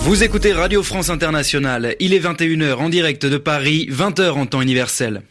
Vous écoutez Radio France Internationale. Il est 21h en direct de Paris, 20h en temps universel.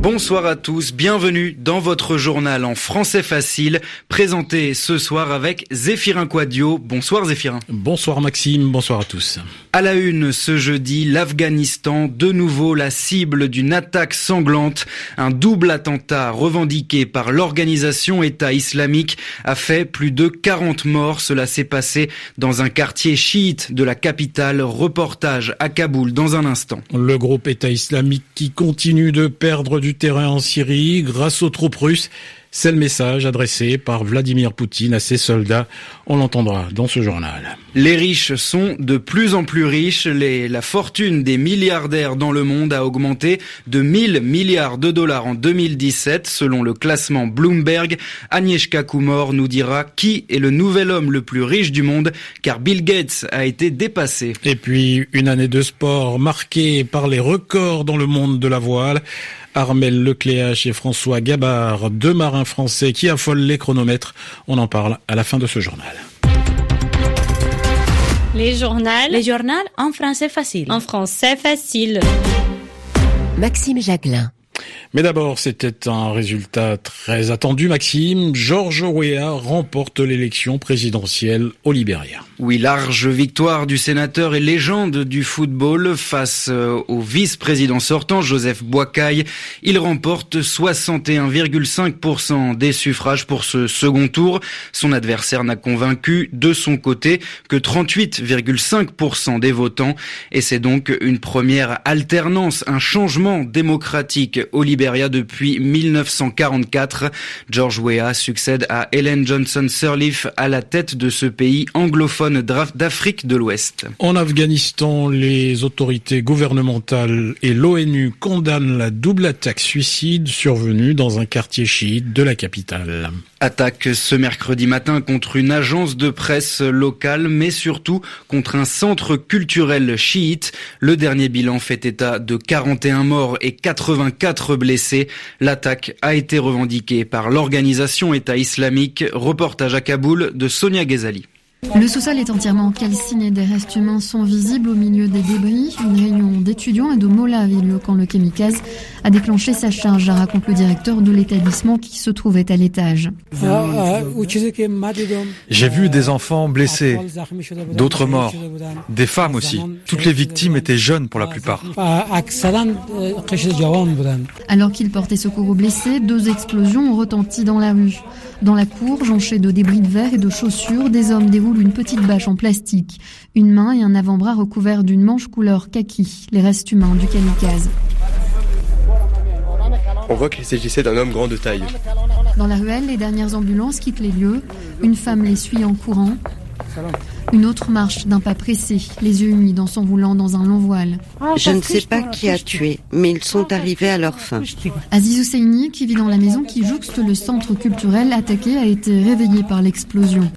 Bonsoir à tous, bienvenue dans votre journal en français facile, présenté ce soir avec Zéphirin Quadio. Bonsoir Zéphirin. Bonsoir Maxime, bonsoir à tous. À la une ce jeudi, l'Afghanistan, de nouveau la cible d'une attaque sanglante. Un double attentat revendiqué par l'organisation État islamique a fait plus de 40 morts. Cela s'est passé dans un quartier chiite de la capitale. Reportage à Kaboul dans un instant. Le groupe État islamique qui continue de perdre du terrain en Syrie grâce aux troupes russes. C'est le message adressé par Vladimir Poutine à ses soldats. On l'entendra dans ce journal. Les riches sont de plus en plus riches. Les, la fortune des milliardaires dans le monde a augmenté de 1000 milliards de dollars en 2017 selon le classement Bloomberg. Agnieszka Kumor nous dira qui est le nouvel homme le plus riche du monde car Bill Gates a été dépassé. Et puis une année de sport marquée par les records dans le monde de la voile. Armel Lecléache et François Gabard, deux marins français qui affolent les chronomètres. On en parle à la fin de ce journal. Les journaux. Les journaux en français facile. En français facile. Maxime Jacquelin. Mais d'abord, c'était un résultat très attendu, Maxime. George Weah remporte l'élection présidentielle au Libéria. Oui, large victoire du sénateur et légende du football face euh, au vice-président sortant, Joseph Boakai. Il remporte 61,5% des suffrages pour ce second tour. Son adversaire n'a convaincu de son côté que 38,5% des votants. Et c'est donc une première alternance, un changement démocratique au Libéria depuis 1944. George Weah succède à Ellen Johnson Sirleaf à la tête de ce pays anglophone d'Afrique de l'Ouest. En Afghanistan, les autorités gouvernementales et l'ONU condamnent la double attaque suicide survenue dans un quartier chiite de la capitale. Attaque ce mercredi matin contre une agence de presse locale, mais surtout contre un centre culturel chiite. Le dernier bilan fait état de 41 morts et 84 L'attaque a été revendiquée par l'organisation État islamique. Reportage à Kaboul de Sonia Ghezali. Le sous-sol est entièrement calciné, des restes humains sont visibles au milieu des débris. Une réunion d'étudiants et de Mola, le camp le Kamikaze, a déclenché sa charge, raconte le directeur de l'établissement qui se trouvait à l'étage. J'ai vu des enfants blessés, d'autres morts, des femmes aussi. Toutes les victimes étaient jeunes pour la plupart. Alors qu'il portait secours aux blessés, deux explosions ont retenti dans la rue. Dans la cour, jonchée de débris de verre et de chaussures, des hommes une petite bâche en plastique, une main et un avant-bras recouverts d'une manche couleur kaki, les restes humains du kamikaze. On voit qu'il s'agissait d'un homme grand de taille. Dans la ruelle, les dernières ambulances quittent les lieux. Une femme les suit en courant. Une autre marche d'un pas pressé, les yeux humides en s'enroulant dans un long voile. Je ne sais pas qui a tué, mais ils sont arrivés à leur fin. Aziz Husseini, qui vit dans la maison qui jouxte le centre culturel attaqué, a été réveillé par l'explosion.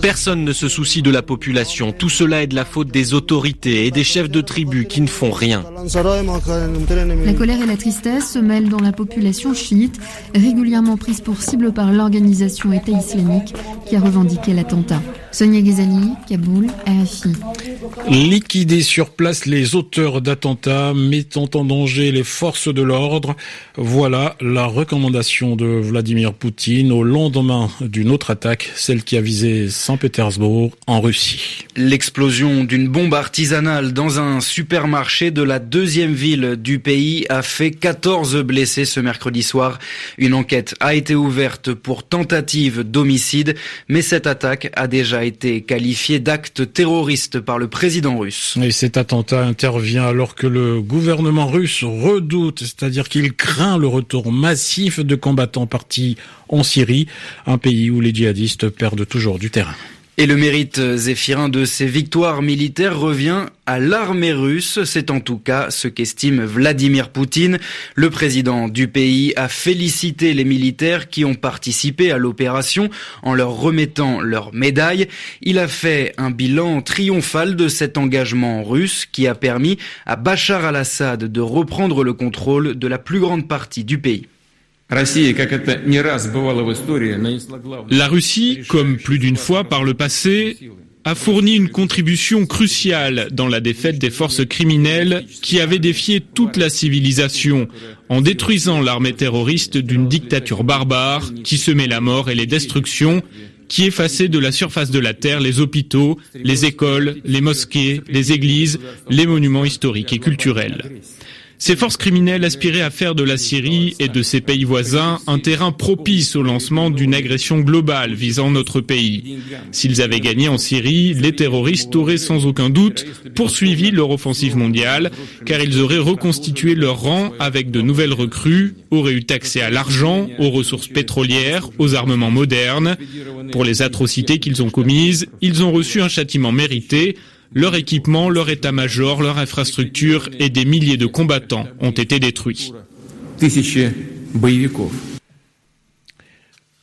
Personne ne se soucie de la population. Tout cela est de la faute des autorités et des chefs de tribus qui ne font rien. La colère et la tristesse se mêlent dans la population chiite, régulièrement prise pour cible par l'organisation État islamique qui a revendiqué l'attentat. Sonia Ghazali, Kaboul, RFI. Liquider sur place les auteurs d'attentats mettant en danger les forces de l'ordre. Voilà la recommandation de Vladimir Poutine au lendemain d'une autre attaque, celle qui a visé Saint-Pétersbourg en Russie. L'explosion d'une bombe artisanale dans un supermarché de la deuxième ville du pays a fait 14 blessés ce mercredi soir. Une enquête a été ouverte pour tentative d'homicide, mais cette attaque a déjà été qualifiée d'acte terroriste par le président russe. Et cet attentat intervient alors que le gouvernement russe redoute, c'est-à-dire qu'il craint le retour massif de combattants partis en Syrie, un pays où les djihadistes perdent toujours du terrain. Et le mérite zéphirin de ces victoires militaires revient à l'armée russe. C'est en tout cas ce qu'estime Vladimir Poutine. Le président du pays a félicité les militaires qui ont participé à l'opération en leur remettant leurs médailles. Il a fait un bilan triomphal de cet engagement russe qui a permis à Bachar al-Assad de reprendre le contrôle de la plus grande partie du pays. La Russie, comme plus d'une fois par le passé, a fourni une contribution cruciale dans la défaite des forces criminelles qui avaient défié toute la civilisation en détruisant l'armée terroriste d'une dictature barbare qui semait la mort et les destructions qui effaçait de la surface de la terre les hôpitaux, les écoles, les mosquées, les églises, les monuments historiques et culturels. Ces forces criminelles aspiraient à faire de la Syrie et de ses pays voisins un terrain propice au lancement d'une agression globale visant notre pays. S'ils avaient gagné en Syrie, les terroristes auraient sans aucun doute poursuivi leur offensive mondiale, car ils auraient reconstitué leur rang avec de nouvelles recrues, auraient eu accès à l'argent, aux ressources pétrolières, aux armements modernes. Pour les atrocités qu'ils ont commises, ils ont reçu un châtiment mérité, leur équipement, leur état-major, leur infrastructure et des milliers de combattants ont été détruits.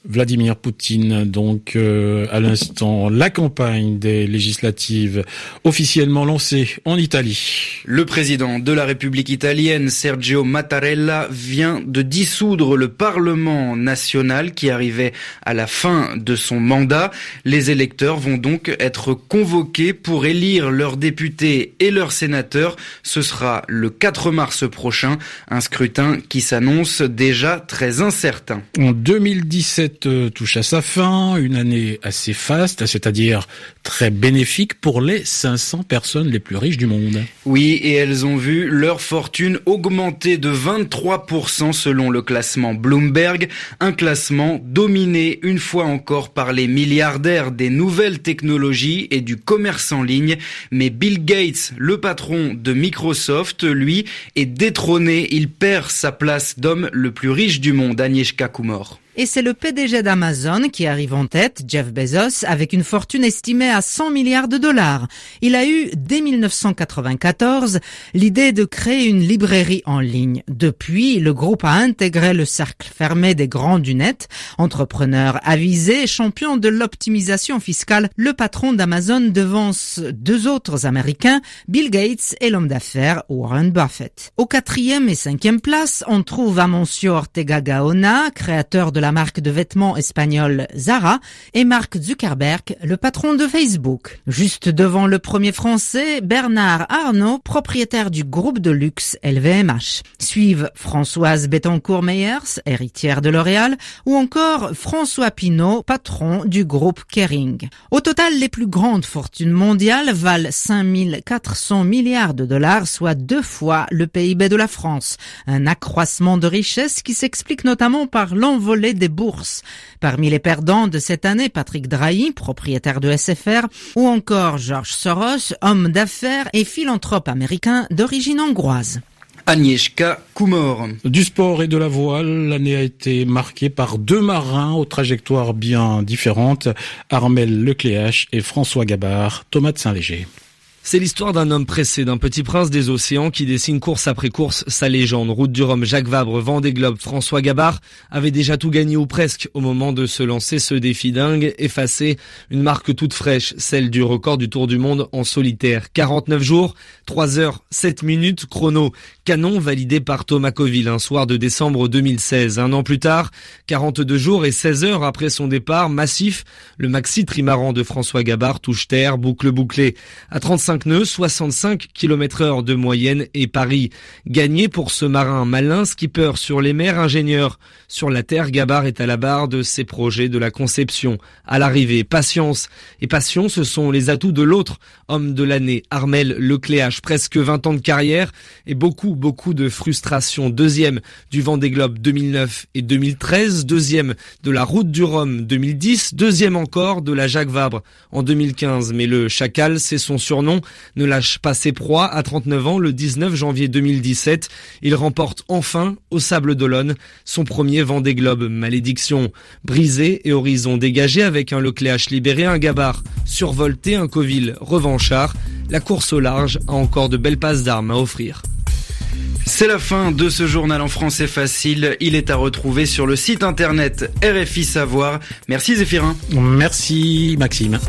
Vladimir Poutine, donc euh, à l'instant, la campagne des législatives officiellement lancée en Italie. Le président de la République italienne, Sergio Mattarella, vient de dissoudre le Parlement national qui arrivait à la fin de son mandat. Les électeurs vont donc être convoqués pour élire leurs députés et leurs sénateurs. Ce sera le 4 mars prochain, un scrutin qui s'annonce déjà très incertain. En 2017, touche à sa fin, une année assez faste, c'est-à-dire très bénéfique pour les 500 personnes les plus riches du monde. Oui, et elles ont vu leur fortune augmenter de 23% selon le classement Bloomberg, un classement dominé une fois encore par les milliardaires des nouvelles technologies et du commerce en ligne. Mais Bill Gates, le patron de Microsoft, lui, est détrôné. Il perd sa place d'homme le plus riche du monde, Agnieszka Kumor. Et c'est le PDG d'Amazon qui arrive en tête, Jeff Bezos, avec une fortune estimée à 100 milliards de dollars. Il a eu, dès 1994, l'idée de créer une librairie en ligne. Depuis, le groupe a intégré le cercle fermé des grands du net. Entrepreneur avisé, champion de l'optimisation fiscale, le patron d'Amazon devance deux autres Américains, Bill Gates et l'homme d'affaires Warren Buffett. Au quatrième et cinquième place, on trouve Amancio Ortega Gaona, créateur de la marque de vêtements espagnole Zara, et Mark Zuckerberg, le patron de Facebook. Juste devant le premier français, Bernard Arnault, propriétaire du groupe de luxe LVMH. Suivent Françoise Bettencourt-Meyers, héritière de L'Oréal, ou encore François Pinault, patron du groupe Kering. Au total, les plus grandes fortunes mondiales valent 5400 milliards de dollars, soit deux fois le PIB de la France. Un accroissement de richesse qui s'explique notamment par l'envolée des bourses. Parmi les perdants de cette année, Patrick Drahi, propriétaire de SFR, ou encore George Soros, homme d'affaires et philanthrope américain d'origine hongroise. Agnieszka Kumor. Du sport et de la voile, l'année a été marquée par deux marins aux trajectoires bien différentes, Armel Lecléache et François Gabard, Thomas de Saint-Léger. C'est l'histoire d'un homme pressé, d'un petit prince des océans qui dessine course après course sa légende. Route du Rhum, Jacques Vabre, Vendée Globe, François Gabard avait déjà tout gagné ou presque au moment de se lancer ce défi dingue, effacer une marque toute fraîche, celle du record du Tour du Monde en solitaire. 49 jours, 3 heures, 7 minutes, chrono canon validé par Thomas Coville un soir de décembre 2016. Un an plus tard, 42 jours et 16 heures après son départ massif, le maxi trimaran de François Gabard touche terre, boucle bouclée. 35 nœuds, 65 km heure de moyenne et Paris. Gagné pour ce marin malin, skipper sur les mers, ingénieur sur la terre, Gabard est à la barre de ses projets de la conception. À l'arrivée, patience et passion, ce sont les atouts de l'autre homme de l'année, Armel Lecléache, presque 20 ans de carrière et beaucoup beaucoup, de frustration. Deuxième du Vendée Globe 2009 et 2013, deuxième de la Route du Rhum 2010, deuxième encore de la Jacques Vabre en 2015. Mais le Chacal, c'est son surnom. Ne lâche pas ses proies. À 39 ans, le 19 janvier 2017, il remporte enfin au Sable d'Olonne son premier Vendée Globe. Malédiction brisée et horizon dégagé avec un Lecléache libéré, un Gabard survolté, un Coville revanchard. La course au large a encore de belles passes d'armes à offrir. C'est la fin de ce journal en français facile. Il est à retrouver sur le site internet RFI Savoir. Merci Zéphirin. Merci Maxime.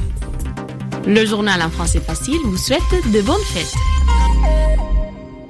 Le journal en français facile vous souhaite de bonnes fêtes.